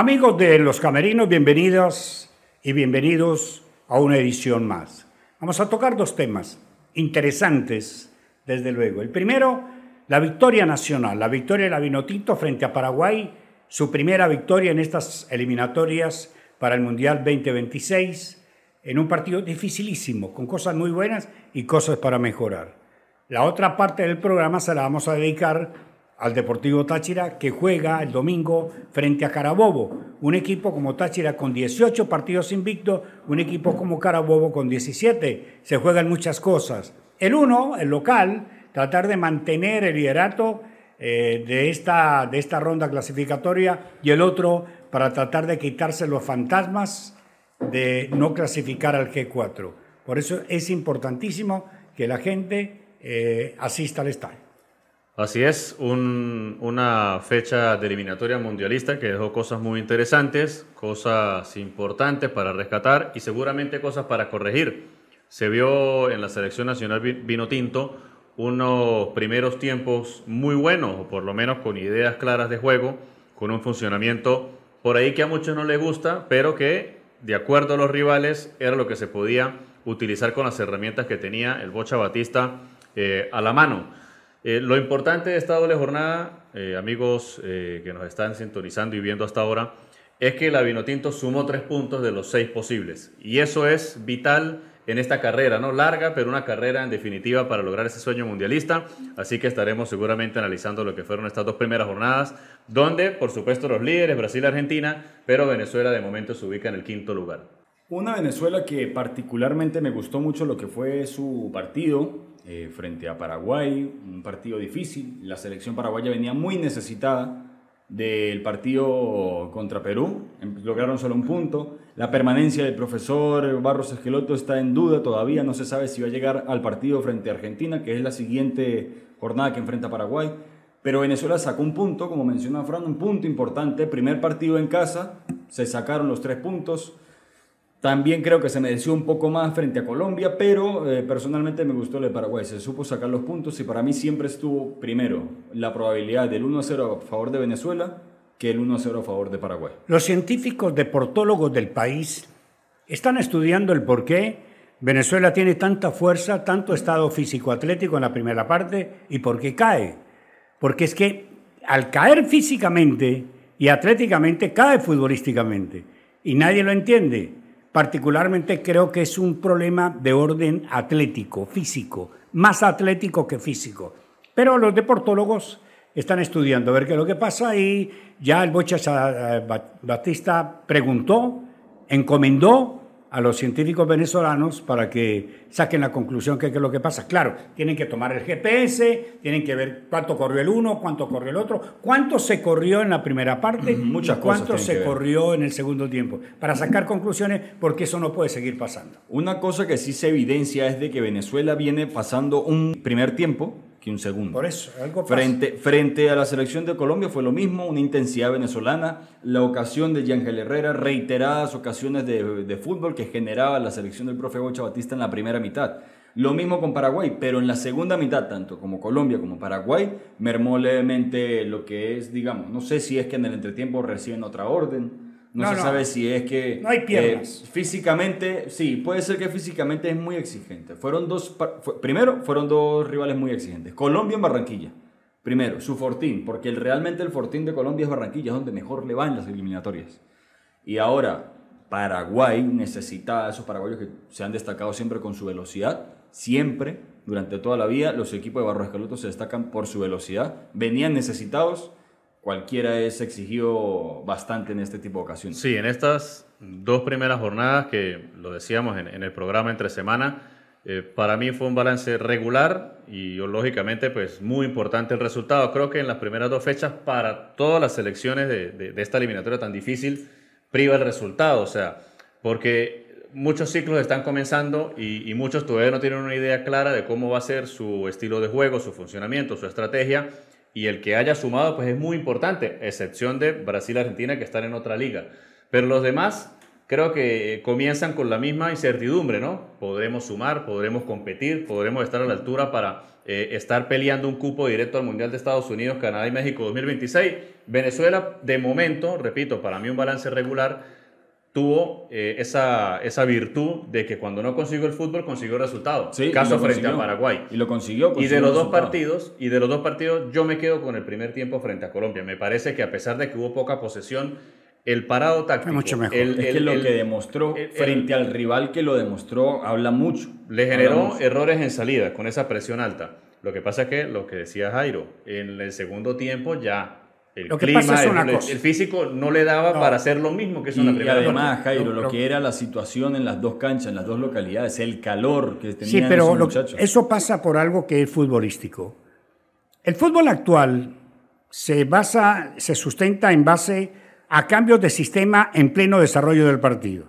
Amigos de Los Camerinos, bienvenidos y bienvenidos a una edición más. Vamos a tocar dos temas interesantes, desde luego. El primero, la victoria nacional, la victoria de la Vinotinto frente a Paraguay, su primera victoria en estas eliminatorias para el Mundial 2026, en un partido dificilísimo, con cosas muy buenas y cosas para mejorar. La otra parte del programa se la vamos a dedicar al Deportivo Táchira que juega el domingo frente a Carabobo. Un equipo como Táchira con 18 partidos invictos, un equipo como Carabobo con 17. Se juegan muchas cosas. El uno, el local, tratar de mantener el liderato eh, de, esta, de esta ronda clasificatoria y el otro para tratar de quitarse los fantasmas de no clasificar al G4. Por eso es importantísimo que la gente eh, asista al estadio. Así es, una fecha de eliminatoria mundialista que dejó cosas muy interesantes, cosas importantes para rescatar y seguramente cosas para corregir. Se vio en la selección nacional vino tinto unos primeros tiempos muy buenos, o por lo menos con ideas claras de juego, con un funcionamiento por ahí que a muchos no les gusta, pero que de acuerdo a los rivales era lo que se podía utilizar con las herramientas que tenía el Bocha Batista eh, a la mano. Eh, lo importante de esta doble jornada, eh, amigos eh, que nos están sintonizando y viendo hasta ahora, es que la Vinotinto sumó tres puntos de los seis posibles. Y eso es vital en esta carrera, ¿no? Larga, pero una carrera en definitiva para lograr ese sueño mundialista. Así que estaremos seguramente analizando lo que fueron estas dos primeras jornadas, donde, por supuesto, los líderes, Brasil y Argentina, pero Venezuela de momento se ubica en el quinto lugar. Una Venezuela que particularmente me gustó mucho lo que fue su partido, eh, frente a Paraguay, un partido difícil. La selección paraguaya venía muy necesitada del partido contra Perú, em, lograron solo un punto. La permanencia del profesor Barros Esqueloto está en duda todavía, no se sabe si va a llegar al partido frente a Argentina, que es la siguiente jornada que enfrenta Paraguay. Pero Venezuela sacó un punto, como menciona Fran, un punto importante. Primer partido en casa, se sacaron los tres puntos. También creo que se mereció un poco más frente a Colombia, pero eh, personalmente me gustó el de Paraguay. Se supo sacar los puntos y para mí siempre estuvo primero la probabilidad del 1-0 a favor de Venezuela que el 1-0 a favor de Paraguay. Los científicos deportólogos del país están estudiando el por qué Venezuela tiene tanta fuerza, tanto estado físico-atlético en la primera parte y por qué cae. Porque es que al caer físicamente y atléticamente, cae futbolísticamente. Y nadie lo entiende. Particularmente creo que es un problema de orden atlético, físico, más atlético que físico. Pero los deportólogos están estudiando a ver qué es lo que pasa y ya el Bocha eh, Batista preguntó, encomendó a los científicos venezolanos para que saquen la conclusión que es lo que pasa. Claro, tienen que tomar el GPS, tienen que ver cuánto corrió el uno, cuánto corrió el otro, cuánto se corrió en la primera parte Muchas y cuánto se corrió en el segundo tiempo, para sacar conclusiones porque eso no puede seguir pasando. Una cosa que sí se evidencia es de que Venezuela viene pasando un primer tiempo que un segundo. Por eso, algo frente, frente a la selección de Colombia fue lo mismo, una intensidad venezolana, la ocasión de Yangel Herrera, reiteradas ocasiones de, de, fútbol que generaba la selección del profe Bocha Batista en la primera mitad. Lo mismo con Paraguay, pero en la segunda mitad, tanto como Colombia como Paraguay, mermó levemente lo que es, digamos, no sé si es que en el entretiempo reciben otra orden, no, se sabe si es que... No hay piernas. Eh, físicamente, sí, puede ser que físicamente es muy exigente. Fueron dos... primero, fueron dos rivales muy exigentes. Colombia en Barranquilla. Primero, su fortín, porque el, realmente el fortín de Colombia es Barranquilla, es donde mejor le van las eliminatorias. Y ahora, Paraguay necesita a esos paraguayos que se han destacado siempre con su velocidad. Siempre, durante toda la vida, los equipos de Barro Escaloto se destacan por su velocidad. Venían necesitados cualquiera es exigido bastante en este tipo de ocasiones. Sí, en estas dos primeras jornadas que lo decíamos en, el programa entre semana, eh, para mí fue un balance regular y lógicamente pues muy importante el resultado. Creo que en las primeras dos fechas para todas las selecciones de, esta eliminatoria tan difícil priva el resultado, o sea, porque muchos ciclos están comenzando y, y muchos todavía no tienen una idea clara de cómo va a ser su estilo de juego, su funcionamiento, su estrategia y el que haya sumado pues es muy importante, excepción de Brasil Argentina que están en otra liga. Pero los demás creo que comienzan con la misma incertidumbre, ¿no? Podremos sumar, podremos competir, podremos estar a la altura para eh, estar peleando un cupo directo al Mundial de Estados Unidos, Canadá y México 2026. Venezuela, de momento, repito, para mí un balance regular, tuvo eh, esa, esa virtud de que cuando no consiguió el fútbol consiguió resultados. Sí, Caso y frente a. Paraguay. Y lo consiguió. Y consiguió de los dos resultado. partidos, y de los dos partidos, yo me quedo con el primer tiempo frente a Colombia. Me parece que a pesar de que hubo poca posesión, el parado táctico, mucho mejor. el- Es el- que lo el- que demostró el- el- frente al rival que lo demostró habla mucho. le generó mucho. errores en salida con esa presión alta. Lo que pasa es que, lo que decía Jairo, en el segundo tiempo ya el Lo que clima, pasa es una el, cosa. el físico no le daba No. para hacer lo mismo que Y, en la y primera además, parte. Jairo, Lo- lo, lo- que era la situación en las dos canchas, en las dos localidades, el calor que tenían Sí, pero esos lo- muchachos. eso pasa por algo que es futbolístico. El fútbol actual se basa, se sustenta en base a cambios de sistema en pleno desarrollo del partido.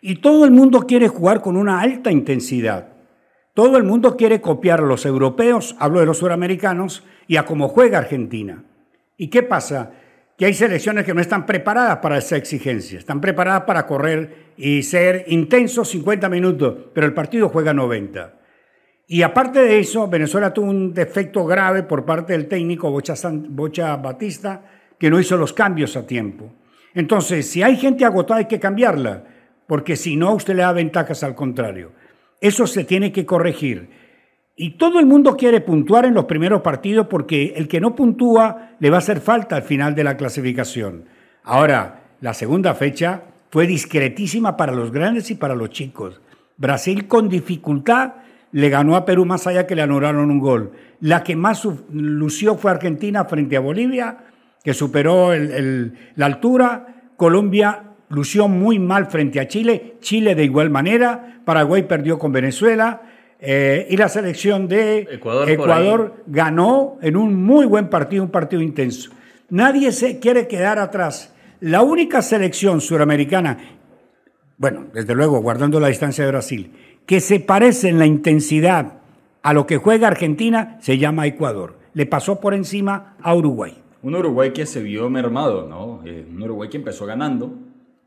Y todo el mundo quiere jugar con una alta intensidad. Todo el mundo quiere copiar a los europeos, hablo de los suramericanos, y a cómo juega Argentina. ¿Y qué pasa? Que hay selecciones que no están preparadas para esa exigencia, están preparadas para correr y ser intensos 50 minutos, pero el partido juega 90. Y aparte de eso, Venezuela tuvo un defecto grave por parte del técnico Bocha, Batista, que no hizo los cambios a tiempo. Entonces, si hay gente agotada, hay que cambiarla, porque si no, usted le da ventajas al contrario. Eso se tiene que corregir. Y todo el mundo quiere puntuar en los primeros partidos porque el que no puntúa le va a hacer falta al final de la clasificación. Ahora, la segunda fecha fue discretísima para los grandes y para los chicos. Brasil con dificultad le ganó a Perú más allá que le anularon un gol. La que más lució fue Argentina frente a Bolivia, que superó el- la altura. Colombia lució muy mal frente a Chile, Chile de igual manera, Paraguay perdió con Venezuela eh, y la selección de Ecuador ganó en un muy buen partido, un partido intenso. Nadie se quiere quedar atrás. La única selección suramericana, bueno, desde luego guardando la distancia de Brasil, que se parece en la intensidad a lo que juega Argentina, se llama Ecuador. Le pasó por encima a Uruguay. Un Uruguay que se vio mermado, ¿no? Eh, un Uruguay que empezó ganando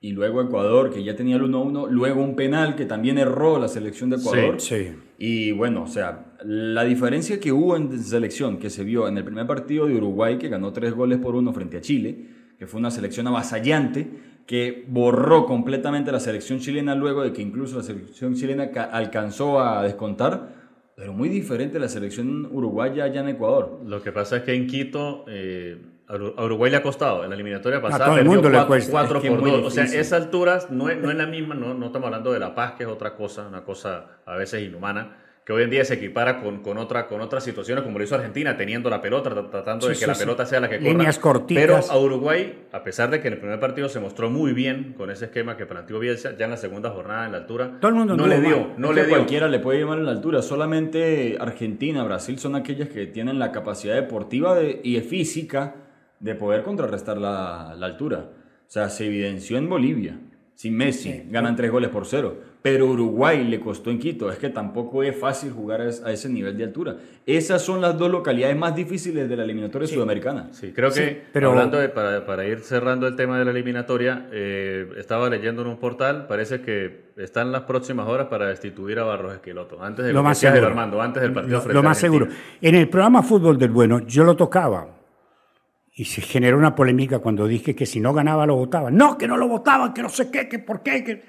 y luego Ecuador que ya tenía el 1-1, luego un penal que también erró la selección de Ecuador. Sí. Y bueno, o sea, la diferencia que hubo en selección que se vio en el primer partido de Uruguay, que ganó tres goles por uno frente a Chile, que fue una selección avasallante, que borró completamente la selección chilena luego de que incluso la selección chilena ca- alcanzó a descontar, pero muy diferente la selección uruguaya allá en Ecuador. Lo que pasa es que en Quito eh, a Uru- a Uruguay le ha costado. En la eliminatoria pasada todo el perdió mundo le cuatro, cuesta. cuatro Es que por muy dos. O sea, difícil. esa altura no es, no es la misma, no, no estamos hablando de La Paz, que es otra cosa, una cosa a veces inhumana, que hoy en día se equipara con, con, otra, con otras situaciones, como lo hizo Argentina, teniendo la pelota, tra- tratando de que sí, la sí. pelota sea la que corra. Líneas corticas. Pero a Uruguay, a pesar de que en el primer partido se mostró muy bien con ese esquema que planteó Bielsa, ya en la segunda jornada, en la altura, Todo el mundo no le dio, mal. no Es le dio. cualquiera le puede llevar en la altura. Solamente Argentina, Brasil son aquellas que tienen la capacidad deportiva de- y física de poder contrarrestar la, la altura. O sea, se evidenció en Bolivia. Sin Messi, ganan tres goles por cero. Pero Uruguay le costó en Quito. Es que tampoco es fácil jugar a es- a ese nivel de altura. Esas son las dos localidades más difíciles de la eliminatoria sudamericana. Sí, creo que Sí, pero- hablando de, para, para ir cerrando el tema de la eliminatoria, eh, estaba leyendo en un portal, parece que están las próximas horas para destituir a Barros Esqueloto, antes de Lo lo, más seguro. Armando, antes del partido Lo, frente lo a más Argentina. seguro. En el programa Fútbol del Bueno, yo lo tocaba. Y se generó una polémica cuando dije que si no ganaba lo votaban. No, que no lo votaban, que no sé qué, que por qué. Que...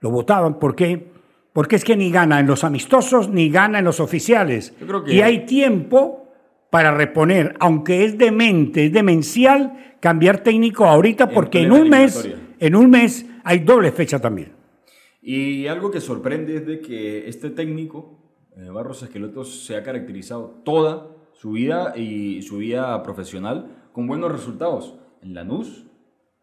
Lo votaban, ¿por qué? Porque es que ni gana en los amistosos ni gana en los oficiales. Yo creo que- Y hay tiempo para reponer, aunque es demente, es demencial cambiar técnico ahorita porque en un mes, en un mes hay doble fecha también. Y algo que sorprende es de que este técnico, eh, Barros Esqueloto, se ha caracterizado toda su vida y su vida profesional con buenos resultados. En Lanús,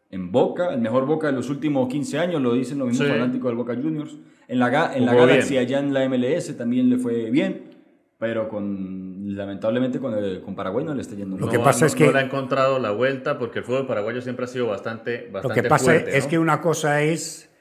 en Boca, el mejor Boca de los últimos 15 años, lo dicen los mismos Sí. fanáticos del Boca Juniors. En la, Ga- en la Galaxy, bien. allá en la MLS, también le fue bien, pero con, lamentablemente con, el- con Paraguay no le está yendo Lo que No, pasa no- es que- no le ha encontrado la vuelta porque el fútbol paraguayo siempre ha sido bastante, Lo que pasa fuerte, es ¿no? que una cosa es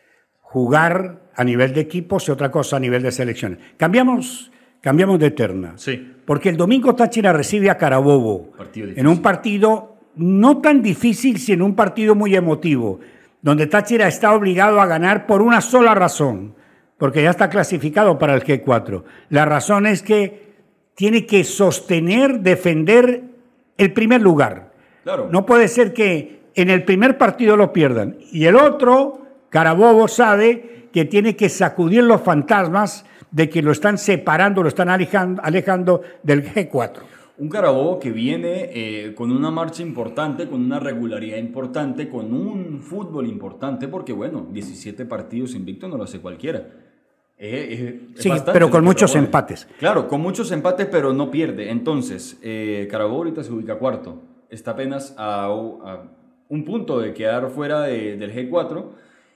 jugar a nivel de equipos y otra cosa a nivel de selecciones. Cambiamos, cambiamos de terna. Sí. Porque el domingo Táchira recibe a Carabobo en un partido no tan difícil, sino un partido muy emotivo. donde Táchira está obligado a ganar por una sola razón, porque ya está clasificado para el G4. La razón es que tiene que sostener, defender el primer lugar. Claro. No puede ser que en el primer partido lo pierdan y el otro, Carabobo, sabe que tiene que sacudir los fantasmas de que lo están separando, lo están alejando, alejando del G4. Un Carabobo que viene eh, con una marcha importante, con una regularidad importante, con un fútbol importante, porque bueno, 17 partidos invicto no lo hace cualquiera. Eh, eh, Sí, pero con muchos empates. Claro, con muchos empates, pero no pierde. Entonces, Carabobo ahorita se ubica cuarto. Está apenas a, a un punto de quedar fuera de- del G4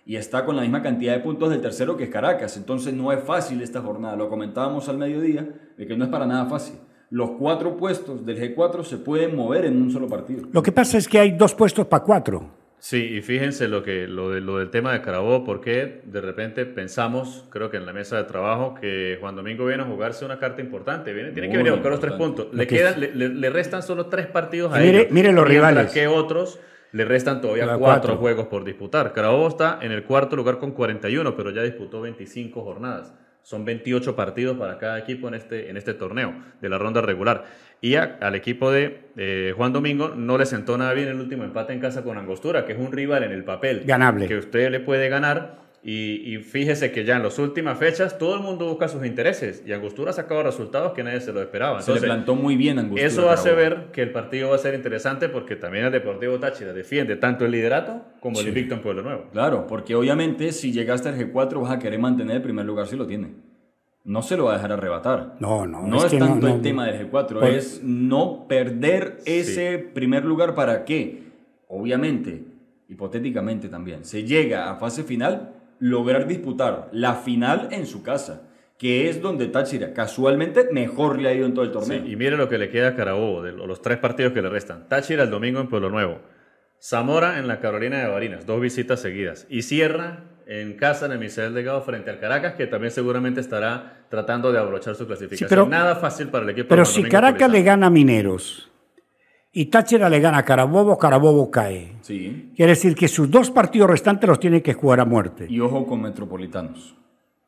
y está con la misma cantidad de puntos del tercero que es Caracas. Entonces no es fácil esta jornada. Lo comentábamos al mediodía de que no es para nada fácil. Los cuatro puestos del G4 se pueden mover en un solo partido. Lo que pasa es que hay dos puestos para cuatro. Sí, y fíjense lo, que, lo, de- lo del tema de Carabobo, porque de repente pensamos, creo que en la mesa de trabajo, que Juan Domingo viene a jugarse una carta importante. Viene, tiene que venir a buscar los tres puntos. Le, quedan, le, le- restan solo tres partidos a Mire- ellos, mire los rivales. que otros le restan todavía Cuatro. cuatro juegos por disputar. Carabobo está en el cuarto lugar con 41, pero ya disputó 25 jornadas. Son 28 partidos para cada equipo en este, en este torneo de la ronda regular. Y a- al equipo de eh, Juan Domingo no le sentó nada bien el último empate en casa con Angostura, que es un rival en el papel. Ganable. Que usted le puede ganar. Y, y fíjese que ya en las últimas fechas todo el mundo busca sus intereses. Y Angostura ha sacado resultados que nadie se lo esperaba. Se le Entonces, plantó muy bien Angostura. eso hace ver que el partido va a ser interesante porque también el Deportivo Táchira defiende tanto el liderato como el invicto en Pueblo Nuevo. Claro, porque obviamente si llegaste al G4 vas a querer mantener el primer lugar si lo tiene. No se lo va a dejar arrebatar. No, no, No es es, que no, tanto no, el tema del G4, Por- es no perder ese primer lugar para que, obviamente, hipotéticamente también, se llega a fase final, lograr disputar la final en su casa, que es donde Táchira casualmente mejor le ha ido en todo el Sí, torneo. y mire lo que le queda a Carabobo, de los tres partidos que le restan. Táchira el domingo en Pueblo Nuevo. Zamora en la Carolina de Barinas, dos visitas seguidas. Y cierra en casa en el Misael Delgado frente al Caracas, que también seguramente estará tratando de abrochar su clasificación. pero- Nada fácil para el equipo. Pero si Caracas le gana a Mineros y Táchira le gana a Carabobo, Carabobo cae. Sí. Quiere decir que sus dos partidos restantes los tiene que jugar a muerte. Y ojo con Metropolitanos.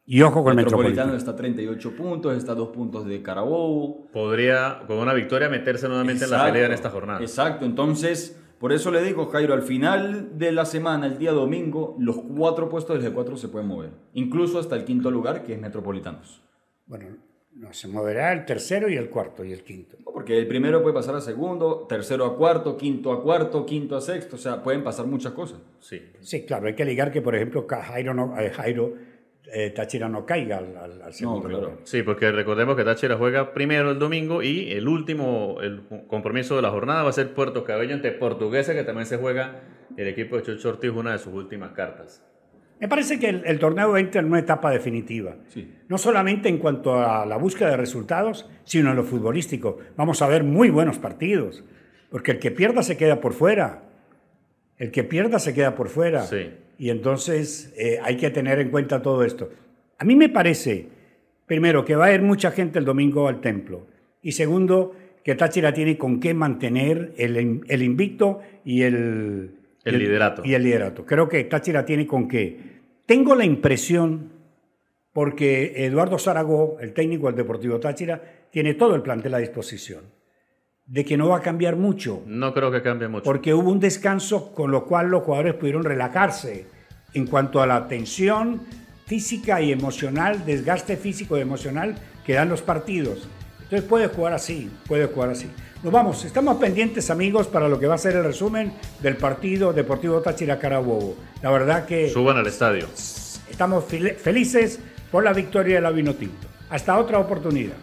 Y ojo con Metropolitano Metropolitano. está a 38 puntos, está a 2 puntos de Carabobo. Podría, con una victoria, meterse nuevamente en la pelea en esta jornada. Exacto, entonces, por eso le digo, Jairo, al final de la semana, el día domingo, los cuatro puestos del G4 se pueden mover. Incluso hasta el quinto lugar, que es Metropolitanos. Bueno, no, se moverá el tercero y el cuarto y el quinto. Porque el primero puede pasar a segundo, tercero a cuarto, quinto a cuarto, quinto a sexto, o sea, pueden pasar muchas cosas. Sí. Sí, claro, hay que ligar que, por ejemplo, Jairo, no, eh, Jairo eh, Táchira no caiga al, al- al segundo claro. lugar. Sí, porque recordemos que Táchira juega primero el domingo y el último el compromiso de la jornada va a ser Puerto Cabello ante Portuguesa, que también se juega el equipo de Chocho Ortiz, una de sus últimas cartas. Me parece que el, el torneo entra en una etapa definitiva. Sí. No solamente en cuanto a la búsqueda de resultados, sino en lo futbolístico. Vamos a ver muy buenos partidos, porque el que pierda se queda por fuera. El que pierda se queda por fuera. Sí. Y entonces eh, hay que tener en cuenta todo esto. A mí me parece, primero, que va a ir mucha gente el domingo al templo. Y segundo, que Táchira tiene con qué mantener el invicto y el, El liderato. Y el liderato. Creo que Táchira tiene con qué. Tengo la impresión, porque Eduardo Zarago, el técnico del Deportivo Táchira, tiene todo el plantel a disposición, de que no va a cambiar mucho No creo que cambie mucho. porque hubo un descanso con lo cual los jugadores pudieron relajarse en cuanto a la tensión física y emocional, desgaste físico y emocional que dan los partidos. Entonces puede jugar así, puede jugar así. Nos vamos, estamos pendientes amigos para lo que va a ser el resumen del partido Deportivo Táchira Carabobo. La verdad que Suban al estadio. estamos fel- felices por la victoria de la Vinotinto. Hasta otra oportunidad.